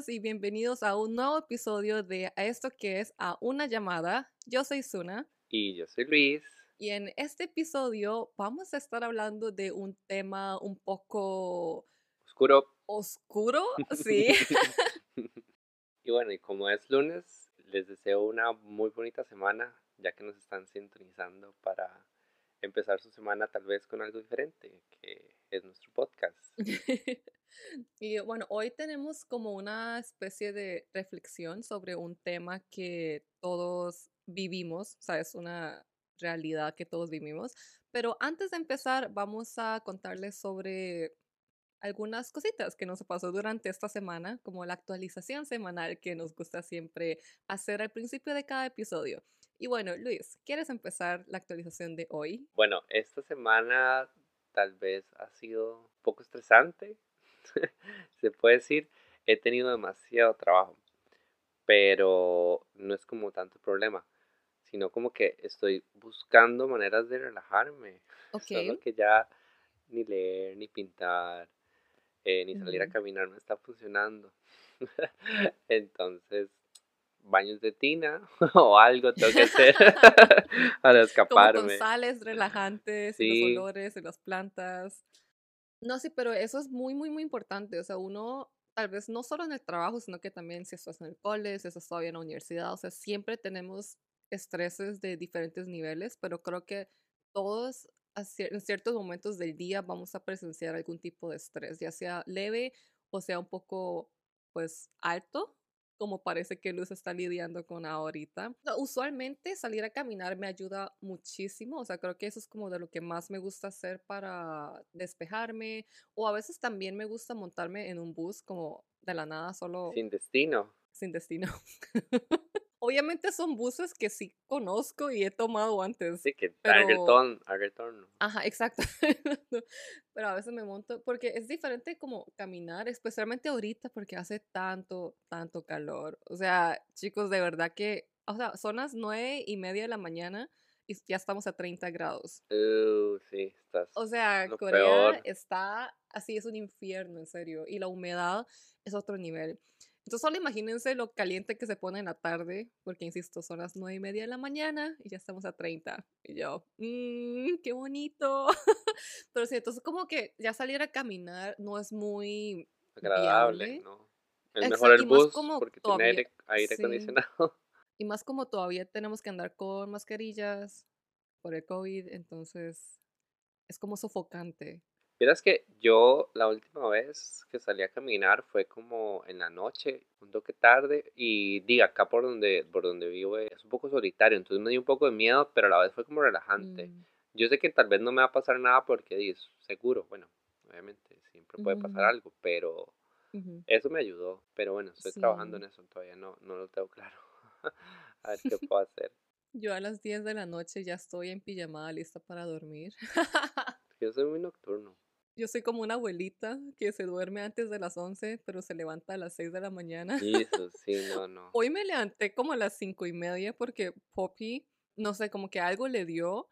todas y bienvenidos a un nuevo episodio de esto que es A una llamada. Yo soy Suna. Y yo soy Luis. Y en este episodio vamos a estar hablando de un tema un poco... Oscuro. Oscuro, sí. y bueno, y como es lunes, les deseo una muy bonita semana, ya que nos están sintonizando para empezar su semana tal vez con algo diferente, que es nuestro podcast. y bueno, hoy tenemos como una especie de reflexión sobre un tema que todos vivimos, o sea, es una realidad que todos vivimos. Pero antes de empezar, vamos a contarles sobre algunas cositas que nos pasó durante esta semana, como la actualización semanal que nos gusta siempre hacer al principio de cada episodio. Y bueno, Luis, ¿quieres empezar la actualización de hoy? Bueno, esta semana tal vez ha sido un poco estresante, se puede decir. He tenido demasiado trabajo, pero no es como tanto problema, sino como que estoy buscando maneras de relajarme. Solo que ya ni leer, ni pintar, eh, ni salir a caminar no está funcionando. Entonces, baños de tina o algo tengo que hacer para escaparme. Como con sales relajantes, y los olores, y las plantas. No, sí, pero eso es muy, muy, muy importante. O sea, uno, tal vez no solo en el trabajo, sino que también si estás en el cole, si estás todavía en la universidad, o sea, siempre tenemos estreses de diferentes niveles, pero creo que todos en ciertos momentos del día vamos a presenciar algún tipo de estrés, ya sea leve o sea un poco, pues, alto, como parece que Luz está lidiando con ahorita. Usualmente salir a caminar me ayuda muchísimo, o sea, creo que eso es como de lo que más me gusta hacer para despejarme, o a veces también me gusta montarme en un bus como de la nada, solo... Sin destino. Sin destino. Obviamente son buses que sí conozco y he tomado antes. Sí, que pero... Ajá, exacto. pero a veces me monto, porque es diferente como caminar, especialmente ahorita porque hace tanto, tanto calor. O sea, chicos, de verdad que, o sea, son las nueve y media de la mañana y ya estamos a 30 grados. Uh, sí, estás. O sea, Corea está así, es un infierno, en serio. Y la humedad es otro nivel. Entonces solo imagínense lo caliente que se pone en la tarde, porque insisto, son las nueve y media de la mañana y ya estamos a 30. Y yo, mmm, qué bonito. Pero sí, entonces como que ya salir a caminar no es muy agradable, ¿no? Es mejor el bus porque tiene aire, acondicionado. Y más como todavía tenemos que andar con mascarillas por el COVID, entonces es como sofocante. Miras que yo la última vez que salí a caminar fue como en la noche, un toque tarde, y diga, acá por donde, por donde vivo es un poco solitario, entonces me dio un poco de miedo, pero a la vez fue como relajante. Mm. Yo sé que tal vez no me va a pasar nada porque es seguro, bueno, obviamente siempre puede pasar algo, pero eso me ayudó. Pero bueno, estoy trabajando en eso, todavía no, no lo tengo claro. a ver qué puedo hacer. Yo a las 10 de la noche ya estoy en pijamada lista para dormir. Yo soy muy nocturno. Yo soy como una abuelita que se duerme antes de las 11, pero se levanta a las 6 de la mañana. Eso, sí, no, no. Hoy me levanté como a las 5 y media porque Poppy, no sé, como que algo le dio.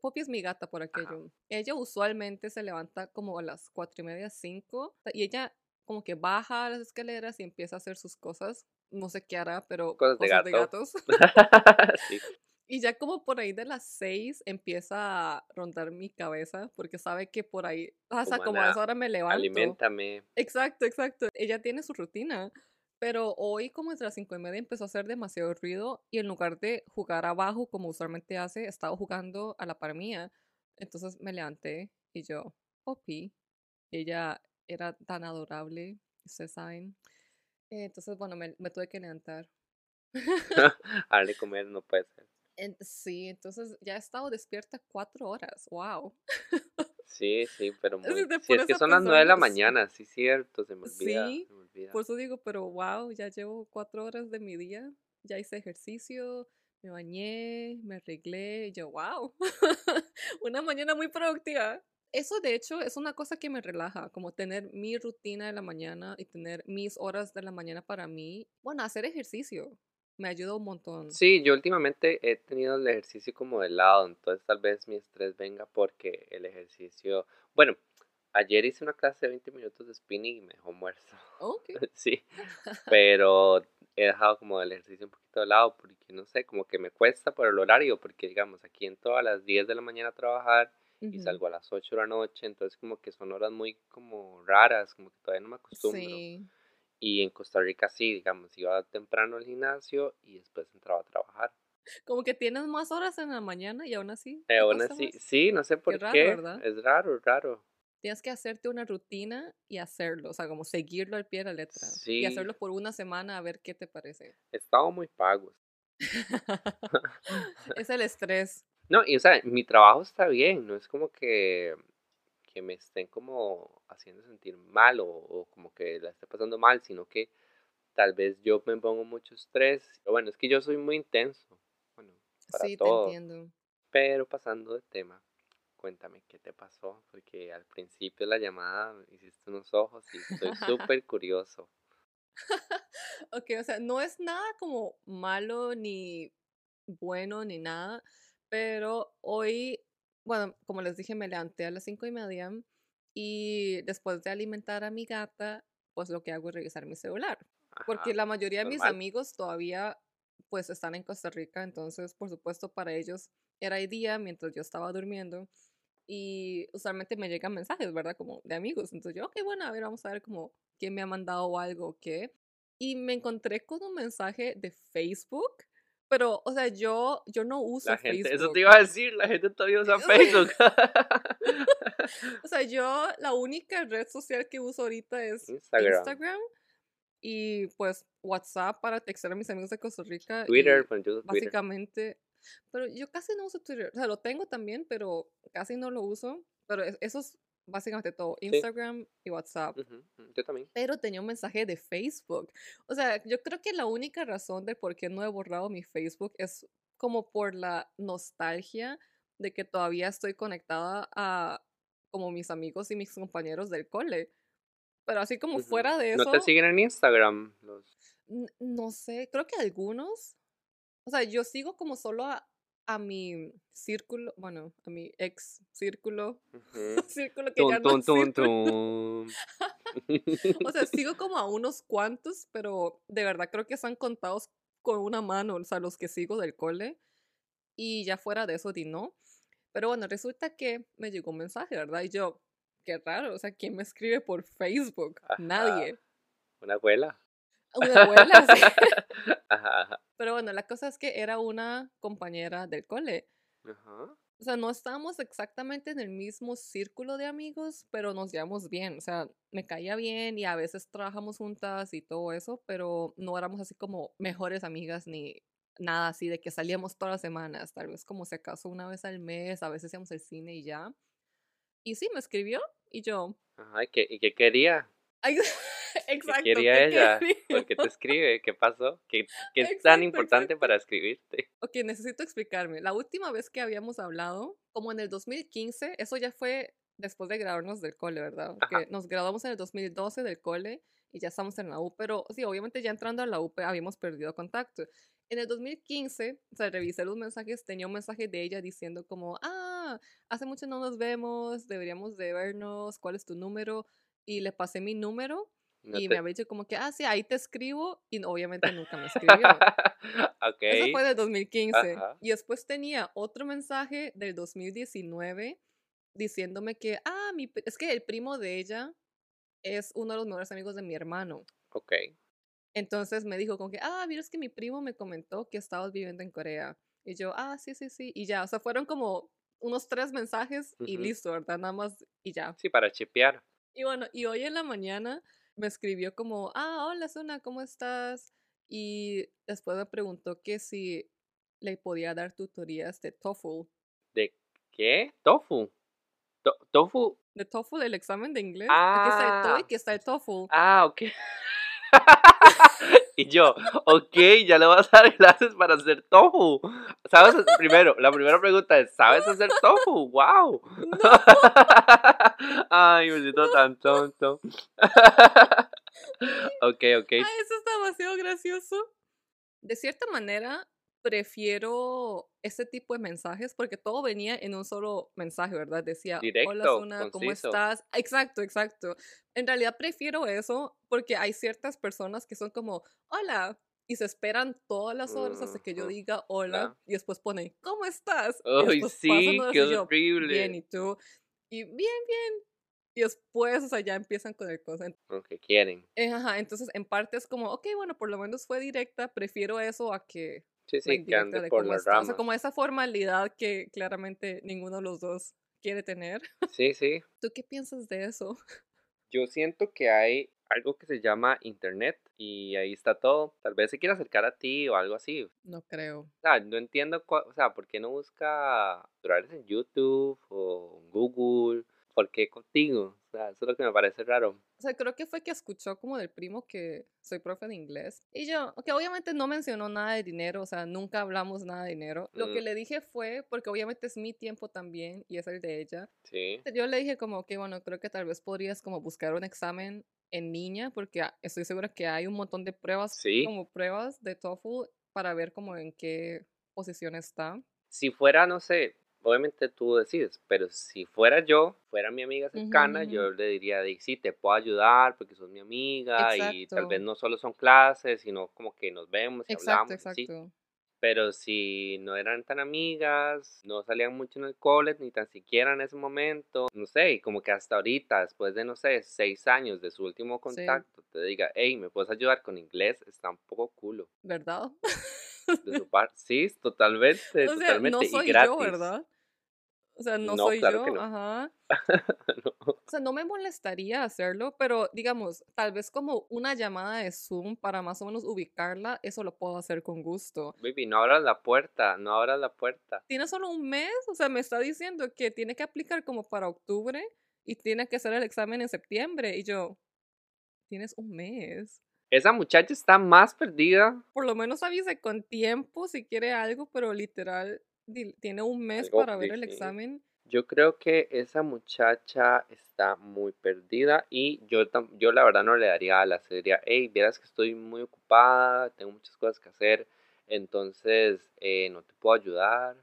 Poppy es mi gata por aquello. Ella usualmente se levanta como a las 4 y media, 5, y ella como que baja las escaleras y empieza a hacer sus cosas. No sé qué hará, pero cosas, de, de gatos. sí. Y ya como por ahí de las seis empieza a rondar mi cabeza porque sabe que por ahí, o sea, como a esa hora me levanto. Alimentame. Exacto, exacto. Ella tiene su rutina. Pero hoy, como desde las cinco y media, empezó a hacer demasiado ruido y en lugar de jugar abajo como usualmente hace, estaba jugando a la par mía. Entonces me levanté y yo, Poppy. Ella era tan adorable, ustedes saben. Entonces, bueno, me, me tuve que levantar. Darle comer no puede ser sí, entonces ya he estado despierta cuatro horas, wow. Sí, sí, pero muy... Sí, es que son las nueve de la mañana, sí, cierto, se me olvida. Sí, por eso digo, pero wow, ya llevo cuatro horas de mi día, ya hice ejercicio, me bañé, me arreglé, y yo, wow, una mañana muy productiva. Eso de hecho es una cosa que me relaja, como tener mi rutina de la mañana y tener mis horas de la mañana para mí. Bueno, hacer ejercicio me ayuda un montón. Sí, yo últimamente he tenido el ejercicio como de lado, entonces tal vez mi estrés venga porque el ejercicio, bueno, Ayer hice una clase de 20 minutos de spinning y me dejó muerto. Ok. sí. Pero he dejado como el ejercicio un poquito de lado porque no sé, como que me cuesta por el horario, porque digamos, aquí entro a las 10 de la mañana a trabajar y salgo a las 8 de la noche, entonces como que son horas muy como raras, como que todavía no me acostumbro. Sí. Y en Costa Rica sí, digamos, iba temprano al gimnasio y después entraba a trabajar. Como que tienes más horas en la mañana y aún así. Eh, aún así, más. sí, no sé por raro, qué, ¿verdad? es raro, raro. Tienes que hacerte una rutina y hacerlo, o sea, como seguirlo al pie de la letra. Y Sí. hacerlo por una semana a ver qué te parece. Estaba muy pagos. es el estrés. No, y o sea, mi trabajo está bien, no es como que, que me estén como haciendo sentir mal o, o como que la esté pasando mal, sino que tal vez yo me pongo mucho estrés. Pero bueno, es que yo soy muy intenso, bueno, para sí, todo. te entiendo. Pero pasando de tema, cuéntame qué te pasó, porque al principio de la llamada hiciste unos ojos y estoy súper curioso. Ok, o sea, no es nada como malo ni bueno ni nada, pero hoy, bueno, como les dije, me levanté a las cinco y media y después de alimentar a mi gata, pues lo que hago es revisar mi celular, porque la mayoría de mis amigos todavía pues están en Costa Rica, entonces por supuesto para ellos era el día mientras yo estaba durmiendo y usualmente me llegan mensajes, ¿verdad? Como de amigos, entonces yo, ok, bueno, a ver, vamos a ver como quién me ha mandado algo o qué y me encontré con un mensaje de Facebook, pero, o sea, yo, yo no uso La gente, Facebook. eso te iba a decir, la gente todavía usa Facebook. O sea, yo la única red social que uso ahorita es Instagram. Instagram y pues WhatsApp para textear a mis amigos de Costa Rica. Twitter, pues yo uso Twitter. básicamente, pero yo casi no uso Twitter. O sea, lo tengo también, pero casi no lo uso. Pero es- eso es básicamente todo, Instagram y WhatsApp. Ujú, Yo también. pero tenía un mensaje de Facebook. O sea, yo creo que la única razón de por qué no he borrado mi Facebook es como por la nostalgia de que todavía estoy conectada a como mis amigos y mis compañeros del cole. Pero así como fuera de eso, ¿No te siguen en Instagram? Los... no sé, creo que algunos. O sea, yo sigo como solo a, a mi círculo, bueno, a mi ex círculo, círculo que ya no tun, círculo. tun. O sea, sigo como a unos cuantos, pero de verdad creo que están contados con una mano, o sea, los que sigo del cole. Y ya fuera de eso, di no. Pero bueno, resulta que me llegó un mensaje, ¿verdad? Y yo, qué raro, o sea, ¿quién me escribe por Facebook? Ajá. Nadie. Una abuela. Una abuela, ajá. Pero bueno, la cosa es que era una compañera del cole. Ajá. O sea, no estábamos exactamente en el mismo círculo de amigos, pero nos llevamos bien. O sea, me caía bien y a veces trabajamos juntas y todo eso, pero no éramos así como mejores amigas ni nada así de que salíamos todas las semanas, tal vez como si acaso una vez al mes, a veces íbamos al cine y ya. Y sí, me escribió y yo, Ajá, ¿y qué, y qué quería? ay, ¿Qué exacto. quería ¿qué ella? quería? ¿Por qué te escribe? ¿Qué pasó? ¿Qué, qué es Exacto, tan importante exacto. para escribirte? Ok, necesito explicarme. La última vez que habíamos hablado, como en el 2015, eso ya fue después de graduarnos del cole, ¿verdad? Que nos graduamos en el 2012 del cole y ya estamos en la U, pero sí, obviamente ya entrando a la U habíamos perdido contacto. En el 2015, o sea, revisé los mensajes, tenía un mensaje de ella diciendo como, ah, hace mucho no nos vemos, deberíamos de vernos, ¿cuál es tu número? Y le pasé mi número No y te- me había dicho como que, ah, sí, ahí te escribo y obviamente nunca me escribió. ok. Eso fue del 2015. Ajá. Y después tenía otro mensaje del 2019 diciéndome que, ah, mi, es que el primo de ella es uno de los mejores amigos de mi hermano. Ok. Entonces me dijo como que, ah, mira, es que mi primo me comentó que estabas viviendo en Corea. Y yo, ah, sí, sí, sí. Y ya, o sea, fueron como unos tres mensajes y Ujú. listo, ¿verdad? Nada más y ya. Sí, para chipear. Y bueno, y hoy en la mañana me escribió como, ah, hola, Suna, ¿cómo estás? Y después me preguntó que si le podía dar tutorías de TOEFL. ¿De qué? Tofu. To- tofu. De TOEFL, el examen de inglés. Aquí está el Ah. TOEIC, aquí está el TOEFL. Ah, ok. y yo, ok, ya le vas a dar clases para hacer tofu. ¿Sabes? Primero, la primera pregunta es, ¿sabes hacer tofu? ¡Wow! Ay, me siento tan tonto. ok, ok. Ay, eso está demasiado gracioso. De cierta manera, prefiero ese tipo de mensajes porque todo venía en un solo mensaje, ¿verdad? Decía, hola Zuna, ¿cómo estás? Exacto, exacto. En realidad prefiero eso porque hay ciertas personas que son como, hola, y se esperan todas las horas hasta que yo diga hola y después ponen, ¿cómo estás? Ay, sí, qué horrible. Bien, ¿y tú? Y bien, bien. Y después, o sea, ya empiezan con el cosa. Lo que quieren. Eh, ajá, entonces en parte es como, ok, bueno, por lo menos fue directa, prefiero eso a que Sí, sí, que ande por la rama. O sea, como esa formalidad que claramente ninguno de los dos quiere tener. Sí, sí. ¿Tú qué piensas de eso? Yo siento que hay algo que se llama internet y ahí está todo. Tal vez se quiera acercar a ti o algo así. No creo. O sea, no entiendo, o sea, ¿por qué no busca tutoriales en YouTube o Google? ¿Por qué contigo? O sea, eso es lo que me parece raro. O sea, creo que fue que escuchó como del primo que soy profe de inglés. Y yo, que obviamente no mencionó nada de dinero, o sea, nunca hablamos nada de dinero. Lo que mm. le dije fue, porque obviamente es mi tiempo también y es el de ella. Sí. Yo le dije como que, bueno, creo que tal vez podrías como buscar un examen en niña, porque estoy segura que hay un montón de pruebas, ¿Sí? como pruebas de TOEFL para ver como en qué posición está. Si fuera, no sé, obviamente tú decides, pero si fuera yo, fuera mi amiga cercana, yo le diría, sí, te puedo ayudar porque sos mi amiga y tal vez no solo son clases, sino como que nos vemos y hablamos. Exacto. Pero si no eran tan amigas, no salían mucho en el college, ni tan siquiera en ese momento, no sé, y como que hasta ahorita, después de, no sé, seis años de su último contacto, te diga, hey, ¿me puedes ayudar con inglés? Está un poco culo. ¿Verdad? De su parte, sí, totalmente, o sea, totalmente. No soy y gratis. yo, ¿verdad? O sea, no, soy yo, ajá. O sea, no me molestaría hacerlo, pero digamos, tal vez como una llamada de Zoom para más o menos ubicarla, eso lo puedo hacer con gusto. Baby, no abras la puerta, no abras la puerta. Tiene solo un mes, o sea, me está diciendo que tiene que aplicar como para octubre y tiene que hacer el examen en septiembre. Y yo, tienes un mes. Esa muchacha está más perdida. Por lo menos avise con tiempo si quiere algo, pero literal tiene un mes para ver el examen. Yo creo que esa muchacha está muy perdida y yo, yo la verdad no le daría a la serie, hey, vieras que estoy muy ocupada, tengo muchas cosas que hacer, entonces eh, no te puedo ayudar.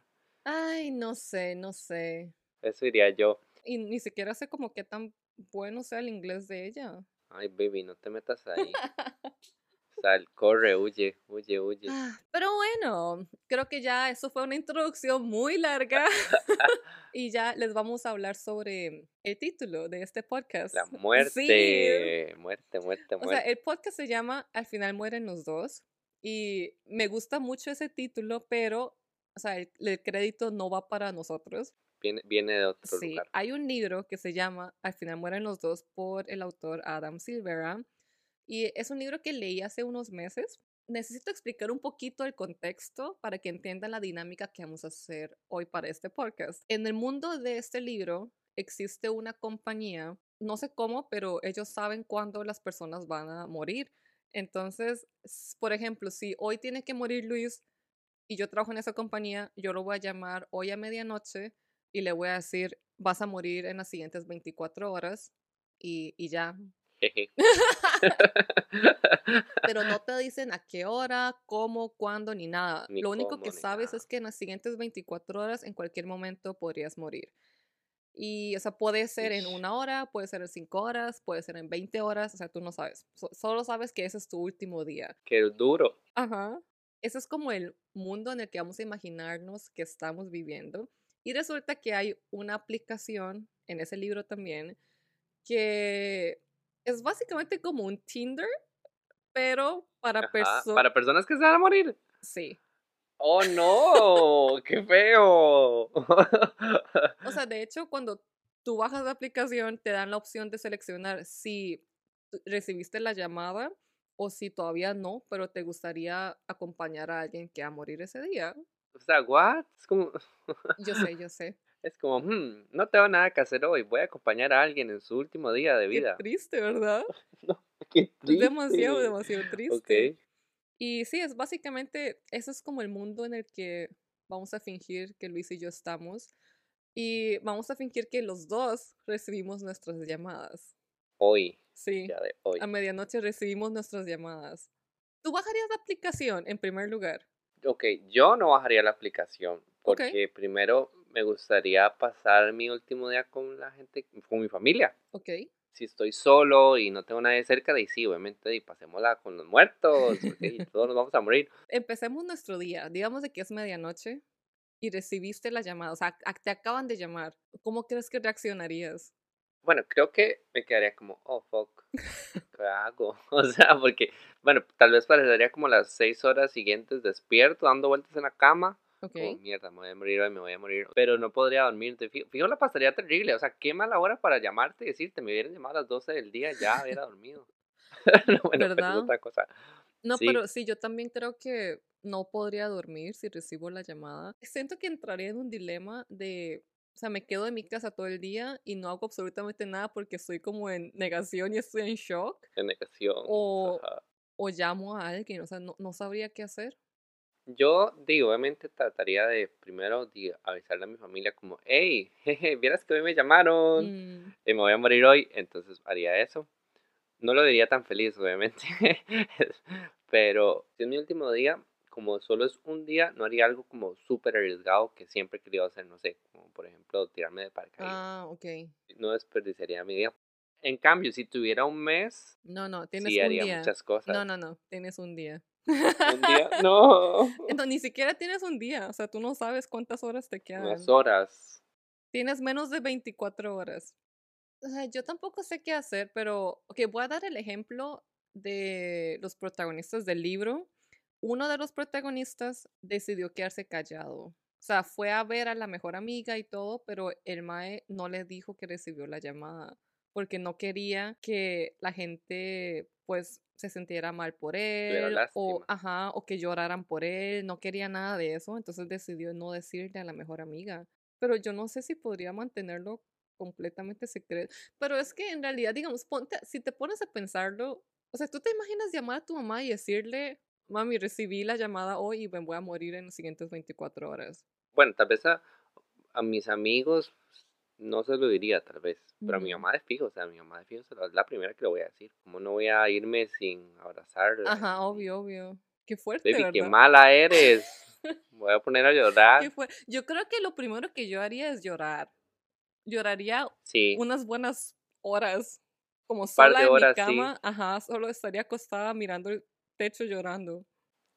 Ay, no sé, no sé. Eso diría yo. Y ni siquiera sé como qué tan bueno sea el inglés de ella. Ay, baby, no te metas ahí. Sal, corre, huye, huye, huye. Ah, pero bueno, creo que ya eso fue una introducción muy larga y ya les vamos a hablar sobre el título de este podcast. La muerte, muerte, muerte, muerte. O sea, el podcast se llama Al final mueren los dos y me gusta mucho ese título, pero, o sea, el, crédito no va para nosotros. Viene, viene de otro sí, Hay un libro que se llama Al final mueren los dos por el autor Adam Silvera y es un libro que leí hace unos meses. Necesito explicar un poquito el contexto para que entiendan la dinámica que vamos a hacer hoy para este podcast. En el mundo de este libro existe una compañía, no sé cómo, pero ellos saben cuándo las personas van a morir. Entonces, por ejemplo, si hoy tiene que morir Luis y yo trabajo en esa compañía, yo lo voy a llamar hoy a medianoche y le voy a decir, vas a morir en las siguientes 24 horas y, y ya, Pero no te dicen a qué hora, cómo, cuándo, ni nada. Lo único que sabes es que en las siguientes 24 horas, en cualquier momento, podrías morir. Y, o sea, puede ser en una hora, puede ser en cinco horas, puede ser en 20 horas, o sea, tú no sabes. solo sabes que ese es tu último día. Qué duro. Ajá. Ese es como el mundo en el que vamos a imaginarnos que estamos viviendo. Y resulta que hay una aplicación en ese libro también que es básicamente como un Tinder, pero para personas. Para personas que se van a morir. Sí. Oh no, qué feo. o sea, de hecho, cuando tú bajas la aplicación, te dan la opción de seleccionar si recibiste la llamada o si todavía no, pero te gustaría acompañar a alguien que va a morir ese día. O sea, ¿what? Es como... yo sé, yo sé. Es como, hmm, no tengo nada que hacer hoy, voy a acompañar a alguien en su último día de vida. Qué triste, ¿verdad? no, qué triste. Es demasiado, demasiado triste. Y sí, es básicamente, eso es como el mundo en el que vamos a fingir que Luis y yo estamos. Y vamos a fingir que los dos recibimos nuestras llamadas. Hoy. Sí. de hoy. A medianoche recibimos nuestras llamadas. ¿Tú bajarías la aplicación en primer lugar? Ok, yo no bajaría la aplicación porque primero me gustaría pasar mi último día con la gente, con mi familia. Ok. Si estoy solo y no tengo nadie cerca, de sí, obviamente, y pasémosla con los muertos, y todos nos vamos a morir. Empecemos nuestro día, digamos de que es medianoche y recibiste la llamada, o sea, te acaban de llamar. ¿Cómo crees que reaccionarías? Bueno, creo que me quedaría como, oh, fuck, ¿qué hago? O sea, porque, bueno, tal vez parecería como las seis horas siguientes despierto, dando vueltas en la cama. Ok. mierda, me voy a morir hoy, me voy a morir. Pero no podría dormir. Fijo, la pasaría terrible. O sea, qué mala hora para llamarte y decirte, me hubieran llamado a las 12 del día, ya hubiera dormido. no, bueno, ¿verdad? otra cosa. No, pero sí, yo también creo que no podría dormir si recibo la llamada. Siento que entraría en un dilema de o sea, me quedo en mi casa todo el día y no hago absolutamente nada porque estoy como en negación y estoy en shock. En negación. O, o llamo a alguien, o sea, no, no, sabría qué hacer. Yo, digo, obviamente trataría de primero avisarle a mi familia como, hey, jeje, vieras que hoy me llamaron mm. y me voy a morir hoy, entonces haría eso. No lo diría tan feliz, obviamente, pero si es mi último día, como solo es un día, no haría algo como súper arriesgado que siempre he querido hacer, no sé, como por ejemplo tirarme de paracaídas. Ah, ok. No desperdiciaría mi día. En cambio, si tuviera un mes, no, no, tienes sí, haría muchas cosas. No, no, no, tienes un día. ¿Un día? No. Entonces, ni siquiera tienes un día, o sea, tú no sabes cuántas horas te quedan. Unas horas. Tienes menos de 24 horas. O sea, yo tampoco sé qué hacer, pero, ok, voy a dar el ejemplo de los protagonistas del libro uno de los protagonistas decidió quedarse callado. O sea, fue a ver a la mejor amiga y todo, pero el Mae no le dijo que recibió la llamada porque no quería que la gente pues se sintiera mal por él o ajá o que lloraran por él, no quería nada de eso, entonces decidió no decirle a la mejor amiga. Pero yo no sé si podría mantenerlo completamente secreto, pero es que en realidad digamos, ponte, si te pones a pensarlo, o sea, tú te imaginas llamar a tu mamá y decirle, mami, recibí la llamada hoy y me voy a morir en las siguientes 24 horas. Bueno, tal vez a, mis amigos no se lo diría, tal vez, pero a mi mamá de fijo, o sea, a mi mamá de fijo es la primera que le voy a decir. Como no voy a irme sin abrazarla? Ajá, obvio, obvio. Qué fuerte, Baby, qué mala eres. voy a poner a llorar. Yo creo que lo primero que yo haría es llorar. Lloraría unas buenas horas. Como sola en mi cama, ajá, solo estaría acostada mirando techo llorando.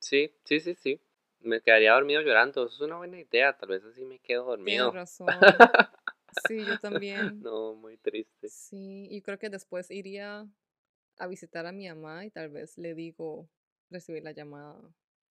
Sí, sí, sí, sí. Me quedaría dormido llorando. Eso es una buena idea. Tal vez así me quedo dormido. Tienes razón. Sí, yo también. No, muy triste. Sí, y creo que después iría a visitar a mi mamá y tal vez le digo, recibir la llamada.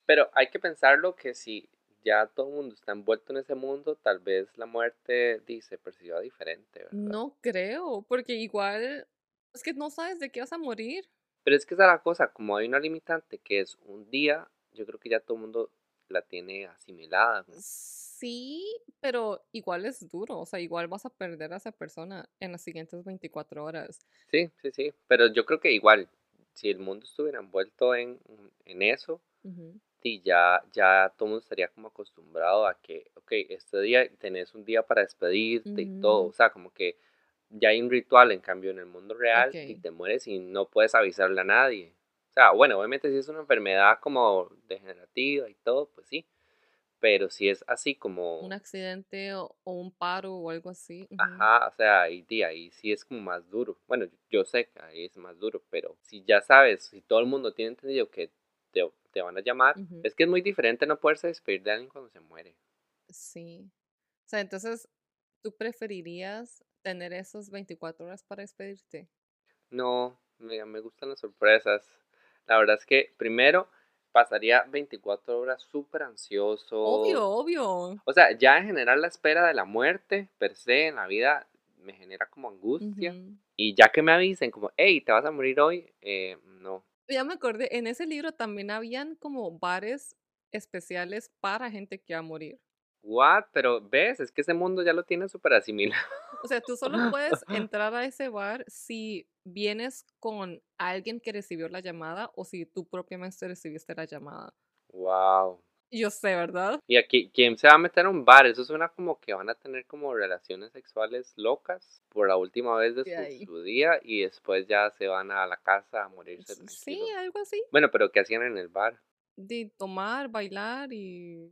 Pero hay que pensarlo que si ya todo el mundo está envuelto en ese mundo, tal vez la muerte dice perciba diferente. ¿verdad? No creo, porque igual es que no sabes de qué vas a morir. Pero es que esa es la cosa, como hay una limitante que es un día, yo creo que ya todo el mundo la tiene asimilada. Sí, pero igual es duro, o sea, igual vas a perder a esa persona en las siguientes 24 horas. Sí, sí, sí, pero yo creo que igual, si el mundo estuviera envuelto en, en eso, sí, ya, ya todo el mundo estaría como acostumbrado a que, ok, este día tenés un día para despedirte y todo, o sea, como que ya hay un ritual, en cambio en el mundo real y te mueres y no puedes avisarle a nadie. O sea, bueno, obviamente si es una enfermedad como degenerativa y todo, pues sí. Pero si es así como... Un accidente o, un paro o algo así. Ajá, o sea, ahí, ahí sí es como más duro. Bueno, yo sé que ahí es más duro, pero si ya sabes, si todo el mundo tiene entendido que te, te van a llamar, es que es muy diferente no poderse despedir de alguien cuando se muere. Sí. O sea, entonces, ¿tú preferirías tener esos 24 horas para despedirte? No, me, me gustan las sorpresas. La verdad es que primero pasaría 24 horas súper ansioso. Obvio, obvio. O sea, ya en general la espera de la muerte per se en la vida me genera como angustia. Y ya que me avisen como, hey, te vas a morir hoy, eh, no. Ya me acordé, en ese libro también habían como bares especiales para gente que va a morir. What? Pero ves, es que ese mundo ya lo tiene súper asimilado. O sea, tú solo puedes entrar a ese bar si vienes con alguien que recibió la llamada o si tú propiamente recibiste la llamada. Wow. Yo sé, ¿verdad? Y aquí, ¿quién se va a meter a un bar? Eso suena como que van a tener como relaciones sexuales locas por la última vez de su, día y después ya se van a la casa a morirse. Sí, algo así. Bueno, pero ¿qué hacían en el bar? de tomar, bailar y...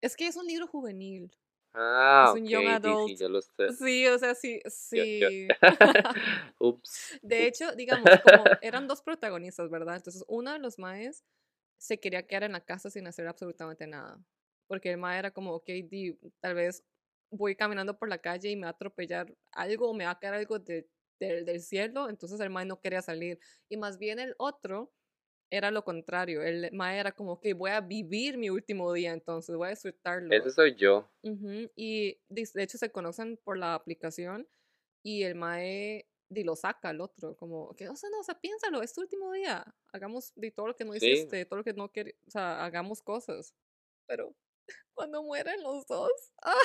Es que es un libro juvenil. Ah, es un young adult. sí, yo lo sé. Sí, o sea, sí, Yo- yo- sí. Ups. De hecho, digamos, como eran dos protagonistas, ¿verdad? Entonces, uno de los maes se quería quedar en la casa sin hacer absolutamente nada. Porque el mae era como, ok, di, tal vez voy caminando por la calle y me va a atropellar algo o me va a caer algo de- del- del cielo. Entonces, el mae no quería salir. Y más bien el otro era lo contrario. El mae era como, ok, voy a vivir mi último día, entonces voy a disfrutarlo. Ese soy yo. Ujú, Y de, de hecho se conocen por la aplicación y el mae di, lo saca al otro, como que, o sea, no, o sea, piénsalo, es tu último día, hagamos de todo lo que no Sí. hiciste, todo lo que no quieres, o sea, hagamos cosas. Pero cuando mueren los dos, ¡ah!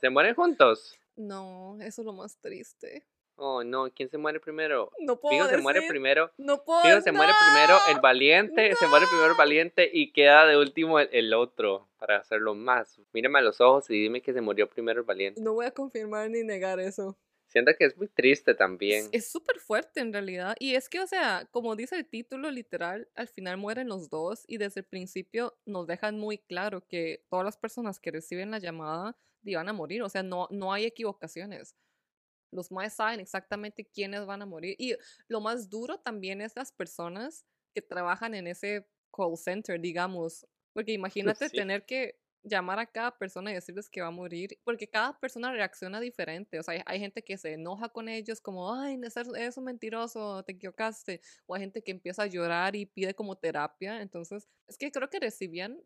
¿Se mueren juntos? no, eso es lo más triste. Oh, no. ¿Quién se muere primero? No puedo Fijo se muere decir, primero. no puedo, Fijo se muere primero el ¡no! valiente, se muere primero el valiente y queda de último el, el otro para hacerlo más. Mírame a los ojos y dime que se murió primero el valiente. No voy a confirmar ni negar eso. Siento que es muy triste también. Es súper fuerte en realidad. Y es que, o sea, como dice el título literal, al final mueren los dos y desde el principio nos dejan muy claro que todas las personas que reciben la llamada van a morir. O sea, no, no hay equivocaciones. Los más saben exactamente quiénes van a morir. Y lo más duro también es las personas que trabajan en ese call center, digamos. Porque imagínate Sí. tener que llamar a cada persona y decirles que va a morir, porque cada persona reacciona diferente. O sea, hay, hay gente que se enoja con ellos como, ay, eres un mentiroso, te equivocaste. O hay gente que empieza a llorar y pide como terapia. Entonces, es que creo que recibían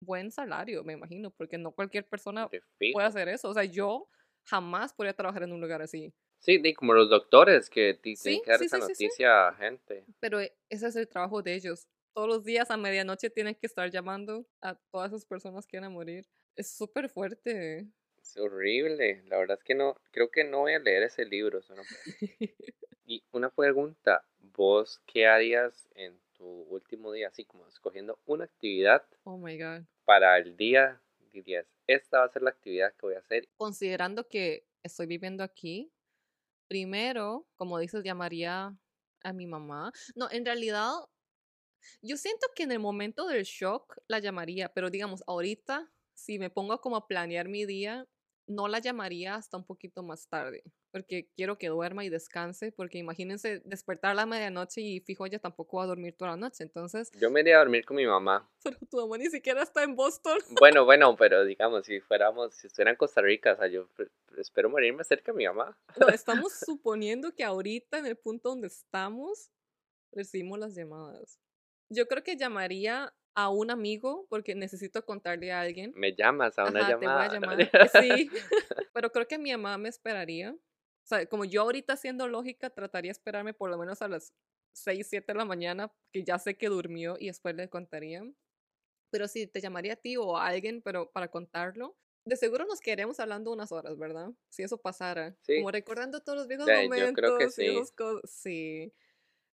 buen salario, me imagino, porque no cualquier persona puede hacer eso. O sea, yo jamás podría trabajar en un lugar así. Sí, como los doctores que ti- Sí, que dar sí, esa sí, noticia a gente. Pero e- ese es el trabajo de ellos. Todos los días a medianoche tienen que estar llamando a todas esas personas que van a morir. Es súper fuerte. Es horrible. La verdad es que no, creo que no voy a leer ese libro. solo Y una pregunta, ¿vos qué harías en tu último día? Así como escogiendo una actividad oh my God. para el día, esta va a ser la actividad que voy a hacer. Considerando que estoy viviendo aquí, primero, como dices, llamaría a mi mamá. No, en realidad, yo siento que en el momento del shock la llamaría, pero digamos, ahorita, si me pongo como a planear mi día, no la llamaría hasta un poquito más tarde, porque quiero que duerma y descanse, porque imagínense despertar a la medianoche y fijo, ella tampoco va a dormir toda la noche, entonces, Yo me iría a dormir con mi mamá. pero tu mamá ni siquiera está en Boston. Bueno, bueno, pero digamos, si fuéramos, si estuviera en Costa Rica, o sea, yo espero morirme cerca de mi mamá. No, estamos suponiendo que ahorita en el punto donde estamos recibimos las llamadas. Yo creo que llamaría a un amigo porque necesito contarle a alguien. Me llamas a una Ajá, te voy a llamada. llamar. Sí, pero creo que mi mamá me esperaría. O sea, como yo ahorita siendo lógica, trataría de esperarme por lo menos a las 6, 7 de la mañana, que ya sé que durmió y después le contaría. Pero sí, te llamaría a ti o a alguien, pero para contarlo. De seguro nos quedaríamos hablando unas horas, ¿verdad? Si eso pasara. Sí. Como recordando todos los viejos yo momentos. creo que sí. Sí.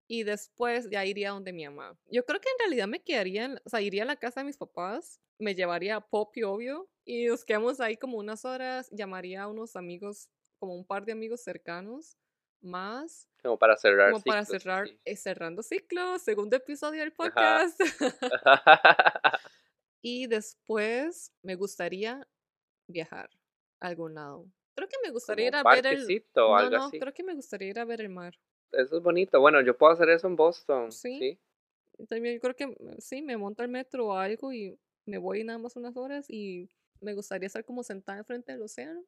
Y después ya iría donde mi mamá. Yo creo que en realidad me quedaría, en- o sea, iría a la casa de mis papás, me llevaría a Poppy, obvio, y nos quedamos ahí como unas horas, llamaría a unos amigos, como un par de amigos cercanos, más, Como para cerrar como para cerrar, sí. eh, cerrando ciclos, segundo episodio del podcast. y después me gustaría viajar a algún lado. Creo que me gustaría ir a ver el... No, algo no, así. creo que me gustaría ir a ver el mar. Eso es bonito. Bueno, yo puedo hacer eso en Boston. Sí. Sí. También creo que mm, sí, me monto al metro o algo y me voy nada más unas horas y me gustaría estar como sentada enfrente del océano.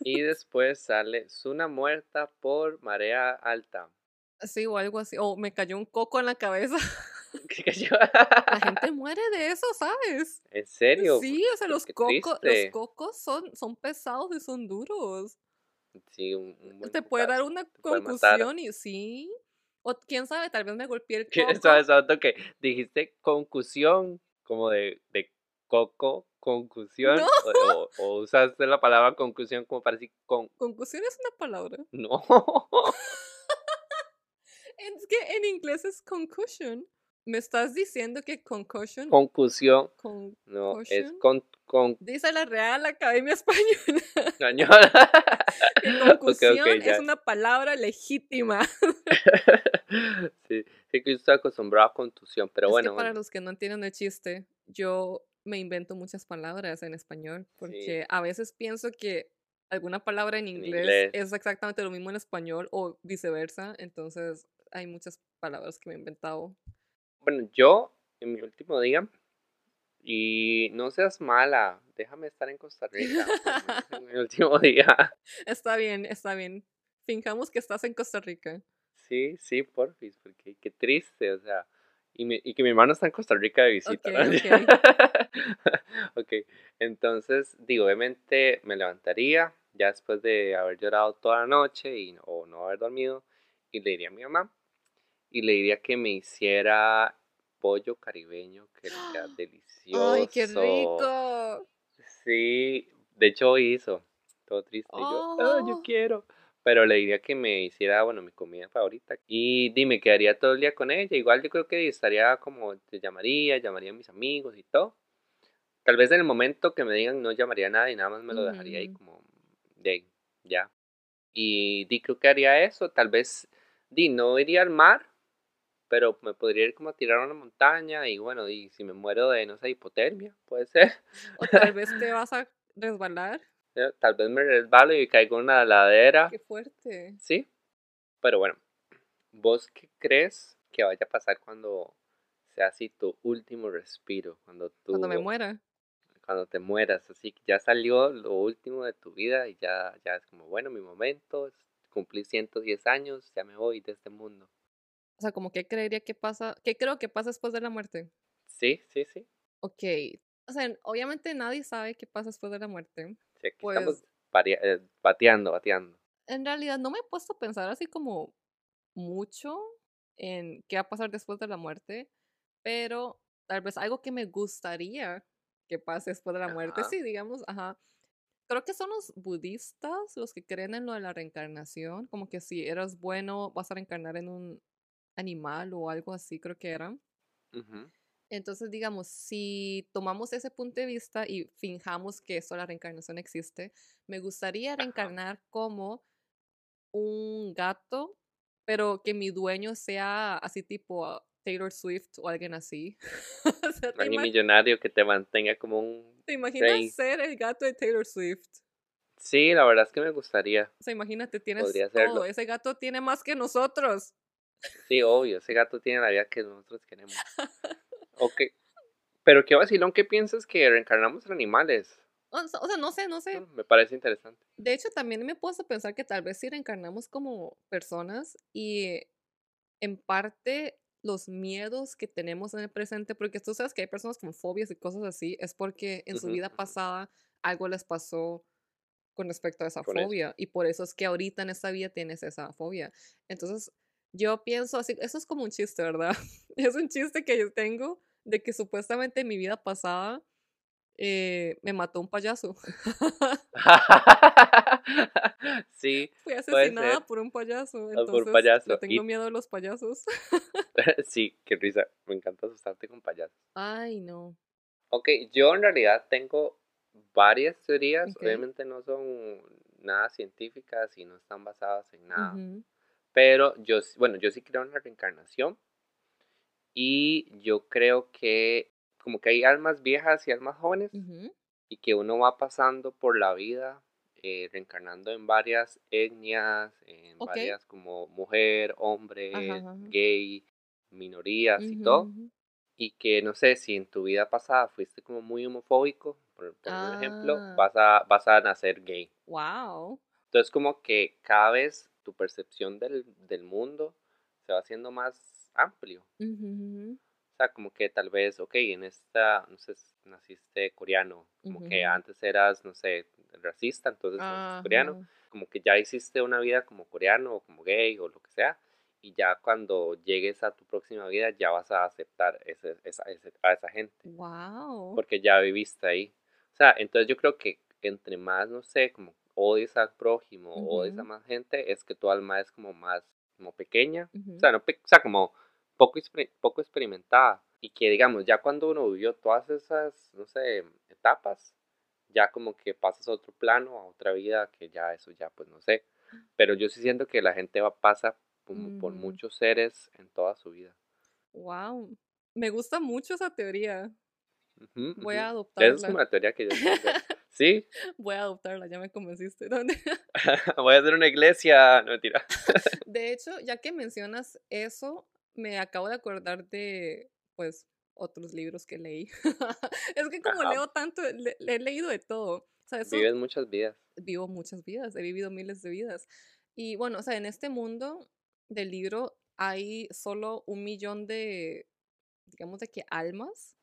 Y después sale Zuna muerta por marea alta. Sí, o algo así. O me cayó un coco en la cabeza. ¿Qué cayó? La gente muere de eso, ¿sabes? ¿En serio? Sí, o sea, los qué cocos, los cocos son, son pesados y son duros. Sí, un, un buen Te puede dar una concusión y sí. O quién sabe, tal vez me golpeé el coco. Suave, suave, toque. Dijiste concusión, como de, de coco, concusión. No. O, o- o usaste la palabra concusión como para decir con. Concusión es una palabra. No. Es que en inglés es concussion. ¿Me estás diciendo que concussion? Concusión. con- No, es con. con dice la Real Academia Española español. que Ok, ok, concusión es una palabra legítima. sí, sí que yo estoy acostumbrado a contusión, pero Es bueno, que para bueno, los que no entienden el chiste, yo me invento muchas palabras en español, sí, porque a veces pienso que alguna palabra en inglés. es exactamente lo mismo en español o viceversa, entonces hay muchas palabras que me he inventado. Bueno, yo en mi último día, y no seas mala, déjame estar en Costa Rica, en mi último día. Está bien, está bien. Fijamos que estás en Costa Rica. Sí, sí, porfis, porque qué triste, o sea, y, mi- y que mi hermano está en Costa Rica de visita, Ok, ¿no? ok. Ok, entonces, digo, obviamente me levantaría ya después de haber llorado toda la noche y, o no haber dormido, y le diría a mi mamá, y le diría que me hiciera pollo caribeño, que queda ¡Ay, qué delicioso. rico! Sí, de hecho hoy hizo, todo triste, y yo, "Ah, yo Oh, quiero. Pero le diría que me hiciera, bueno, mi comida favorita. Y dime, quedaría todo el día con ella. Igual yo creo que estaría como, te llamaría, llamaría a mis amigos y todo. Tal vez en el momento que me digan no llamaría a nadie y nada más me lo dejaría ahí como de ahí, ya. Y di, creo que haría eso. Tal vez, di, no iría al mar, pero me podría ir como a tirar a una montaña y bueno, y si me muero de, no sé, hipotermia, puede ser. O tal vez te vas a resbalar. Eh, Tal vez me resbalo y caigo en una ladera. Qué fuerte. Sí, pero bueno, ¿vos qué crees que vaya a pasar cuando sea así tu último respiro? Cuando Cuando me tú, muera. cuando te mueras, así que ya salió lo último de tu vida y ya, ya es como, bueno, mi momento, cumplí 110 años, ya me voy de este mundo. O sea, como que creería que pasa, ¿qué creo que pasa después de la muerte? Sí, sí, sí. Ok. O sea, obviamente nadie sabe qué pasa después de la muerte. Sí, aquí Pues estamos varia- eh, bateando, bateando. en realidad no me he puesto a pensar así como mucho en qué va a pasar después de la muerte, pero tal vez algo que me gustaría que pase después de la muerte, Ajá. sí, digamos, ajá. Creo que son los budistas los que creen en lo de la reencarnación, como que si eres bueno vas a reencarnar en un animal o algo así, creo que era. Entonces, digamos, si tomamos ese punto de vista y finjamos que eso, la reencarnación existe, me gustaría reencarnar como un gato, pero que mi dueño sea así tipo Taylor Swift o alguien así. O sea, ¿te, Alguien ima- millonario que te mantenga como un te imaginas rey. ser el gato de Taylor Swift? Sí, la verdad es que me gustaría. O sea, imagínate, tienes Podría todo. hacerlo. Ese gato tiene más que nosotros. Sí, obvio, ese gato tiene la vida que nosotros queremos. Ok, pero qué vacilón, ¿qué piensas que reencarnamos en animales? O sea, o sea, no sé, no sé. Me parece interesante. De hecho, también me a pensar que tal vez si reencarnamos como personas y en parte los miedos que tenemos en el presente, porque tú sabes que hay personas con fobias y cosas así, es porque en su vida pasada algo les pasó con respecto a esa Con eso. fobia y por eso es que ahorita en esta vida tienes esa fobia. Entonces, yo pienso así, eso es como un chiste, ¿verdad? Es un chiste que yo tengo de que supuestamente en mi vida pasada eh, me mató un payaso. sí, Fui asesinada por un payaso, o por un entonces payaso. tengo Y miedo a los payasos. sí, qué risa, me encanta asustarte con payasos. Ay, no. Ok, yo en realidad tengo varias teorías, Ok. obviamente no son nada científicas y no están basadas en nada, Ujú, pero yo, bueno, yo sí creo en la reencarnación y yo creo que como que hay almas viejas y almas jóvenes y que uno va pasando por la vida eh, reencarnando en varias etnias, en Ok. varias como mujer, hombre, ajá. gay, minorías y Ujú, todo, y que no sé si en tu vida pasada fuiste como muy homofóbico, por un ejemplo, Ah, vas a, vas a nacer gay. wow. Entonces como que cada vez tu percepción del, del mundo se va haciendo más amplio. Ujú, ujú, O sea, como que tal vez, ok, en esta, no sé, naciste coreano, como que ujú. antes eras, no sé, racista, entonces naces coreano, como que ya hiciste una vida como coreano o como gay o lo que sea, y ya cuando llegues a tu próxima vida ya vas a aceptar ese, esa, ese- a esa gente, Wow. porque ya viviste ahí. O sea, entonces yo creo que entre más, no sé, como odies al prójimo o odies a más gente, es que tu alma es como más, como pequeña, o ujú. sea, no o sea, como poco, poco experimentada. Y que, digamos, ya cuando uno vivió todas esas, no sé, etapas, ya como que pasas a otro plano, a otra vida, que ya eso ya, pues no sé. Pero yo sí siento que la gente va, pasa por, muchos seres en toda su vida. Wow, me gusta mucho esa teoría. Voy a adoptarla. Esa es como la teoría que yo ¿Sí? Voy a adoptarla, ya me convenciste. ¿Dónde? Voy a hacer una iglesia. No, mentira. de hecho, ya que mencionas eso, me acabo de acordar de, pues, otros libros que leí. es que como leo tanto, he leído de todo. Vives muchas vidas. Vivo muchas vidas, he vivido miles de vidas. Y bueno, o sea, en este mundo del libro hay solo un millón de, digamos, de que almas.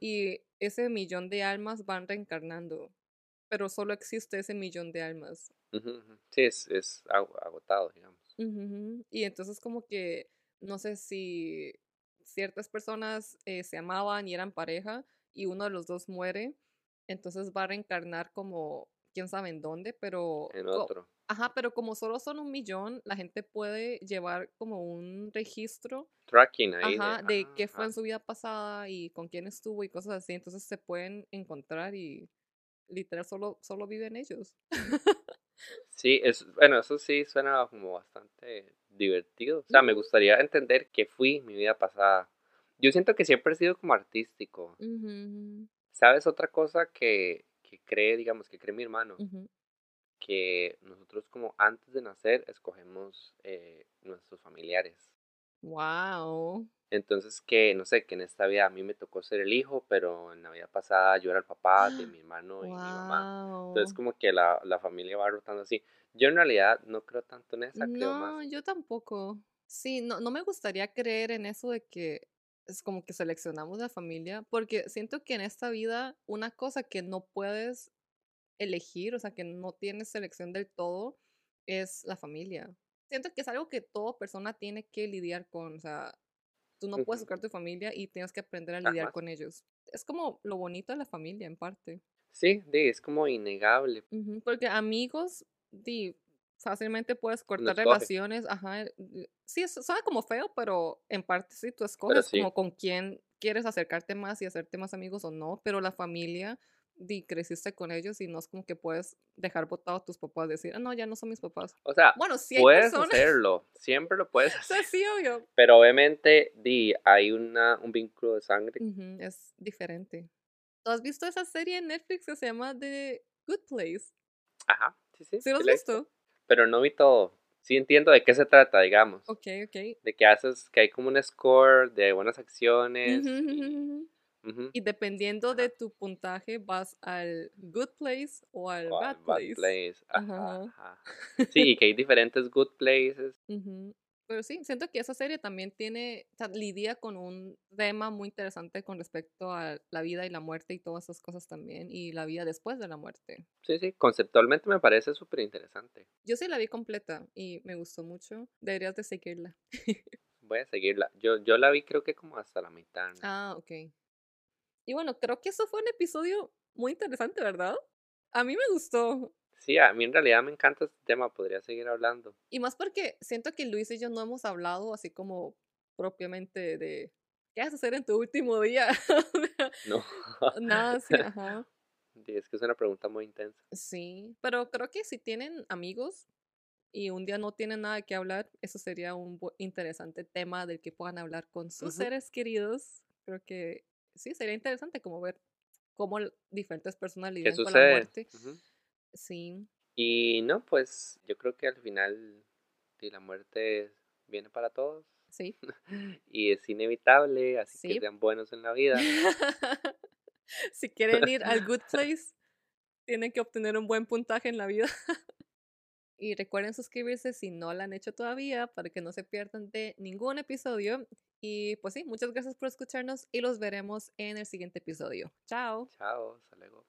Y ese millón de almas van reencarnando. Pero solo existe ese millón de almas. Sí, es, es agotado, digamos. Y entonces como que, no sé si ciertas personas eh, se amaban y eran pareja y uno de los dos muere, entonces va a reencarnar como quién sabe en dónde, pero... En otro. Ajá, pero como solo son un millón, la gente puede llevar como un registro. Tracking ahí. Ajá, de, qué fue en su vida pasada y con quién estuvo y cosas así. Entonces se pueden encontrar y literal solo, solo viven ellos. Sí, es, bueno, eso sí suena como bastante divertido. O sea, me gustaría entender qué fui mi vida pasada. Yo siento que siempre he sido como artístico. ¿Sabes otra cosa que, que cree, digamos, que cree mi hermano? Que nosotros como antes de nacer escogemos eh, nuestros familiares. Wow. Entonces que, no sé, que en esta vida a mí me tocó ser el hijo, pero en la vida pasada yo era el papá de mi hermano y mi mamá. Entonces como que la, la, familia va rotando así. Yo en realidad no creo tanto en esa, creo más. No, yo tampoco. Sí, no, no me gustaría creer en eso de que es como que seleccionamos la familia, porque siento que en esta vida una cosa que no puedes elegir, o sea, que no tienes selección del todo, es la familia. Siento que es algo que toda persona tiene que lidiar con, o sea, Tú no puedes buscar tu familia y tienes que aprender a lidiar con ellos. Es como lo bonito de la familia, en parte. Sí, es como innegable. porque amigos, di, fácilmente puedes cortar relaciones. Ajá. Sí, suena como feo, pero en parte sí, tú escoges como con quién quieres acercarte más y hacerte más amigos o no. Pero la familia, di, creciste con ellos y no es como que puedes dejar botados a tus papás y decir, ah, no, ya no son mis papás. O sea, bueno, puedes hacerlo, siempre lo puedes hacer. sí, obvio. Pero obviamente, di, hay una, un vínculo de sangre. es diferente. ¿Tú has visto esa serie en Netflix que se llama The Good Place? Ajá, sí, sí. ¿Sí lo has visto? Pero no vi todo. Sí entiendo de qué se trata, digamos. Ok, ok. De que haces, que hay como un score de buenas acciones. Y dependiendo de tu puntaje vas al good place o al bad, place. Sí, que hay diferentes good places. Pero sí, siento que esa serie también tiene, lidia con un tema muy interesante con respecto a la vida y la muerte y todas esas cosas también, y la vida después de la muerte. Sí, sí, conceptualmente me parece súper interesante. Yo sí la vi completa y me gustó mucho. Deberías de seguirla. Voy a seguirla. Yo, yo la vi creo que como hasta la mitad. Ah, ok. Y bueno, creo que eso fue un episodio muy interesante, ¿verdad? A mí me gustó. Sí, a mí en realidad me encanta este tema, podría seguir hablando. Y más porque siento que Luis y yo no hemos hablado así como propiamente de qué vas a hacer en tu último día. no. Nada, sí, ajá. es que es una pregunta muy intensa. Sí, pero creo que si tienen amigos y un día no tienen nada que hablar, eso sería un interesante tema del que puedan hablar con sus seres queridos. Creo que sí, sería interesante como ver cómo diferentes personas lidian con la muerte. Sí. Y no, pues yo creo que al final la muerte viene para todos. Sí. y es inevitable, así que sean buenos en la vida. si quieren ir al Good Place, tienen que obtener un buen puntaje en la vida. y recuerden suscribirse si no lo han hecho todavía para que no se pierdan de ningún episodio. Y pues sí, muchas gracias por escucharnos y los veremos en el siguiente episodio. Chao. Chao, hasta luego.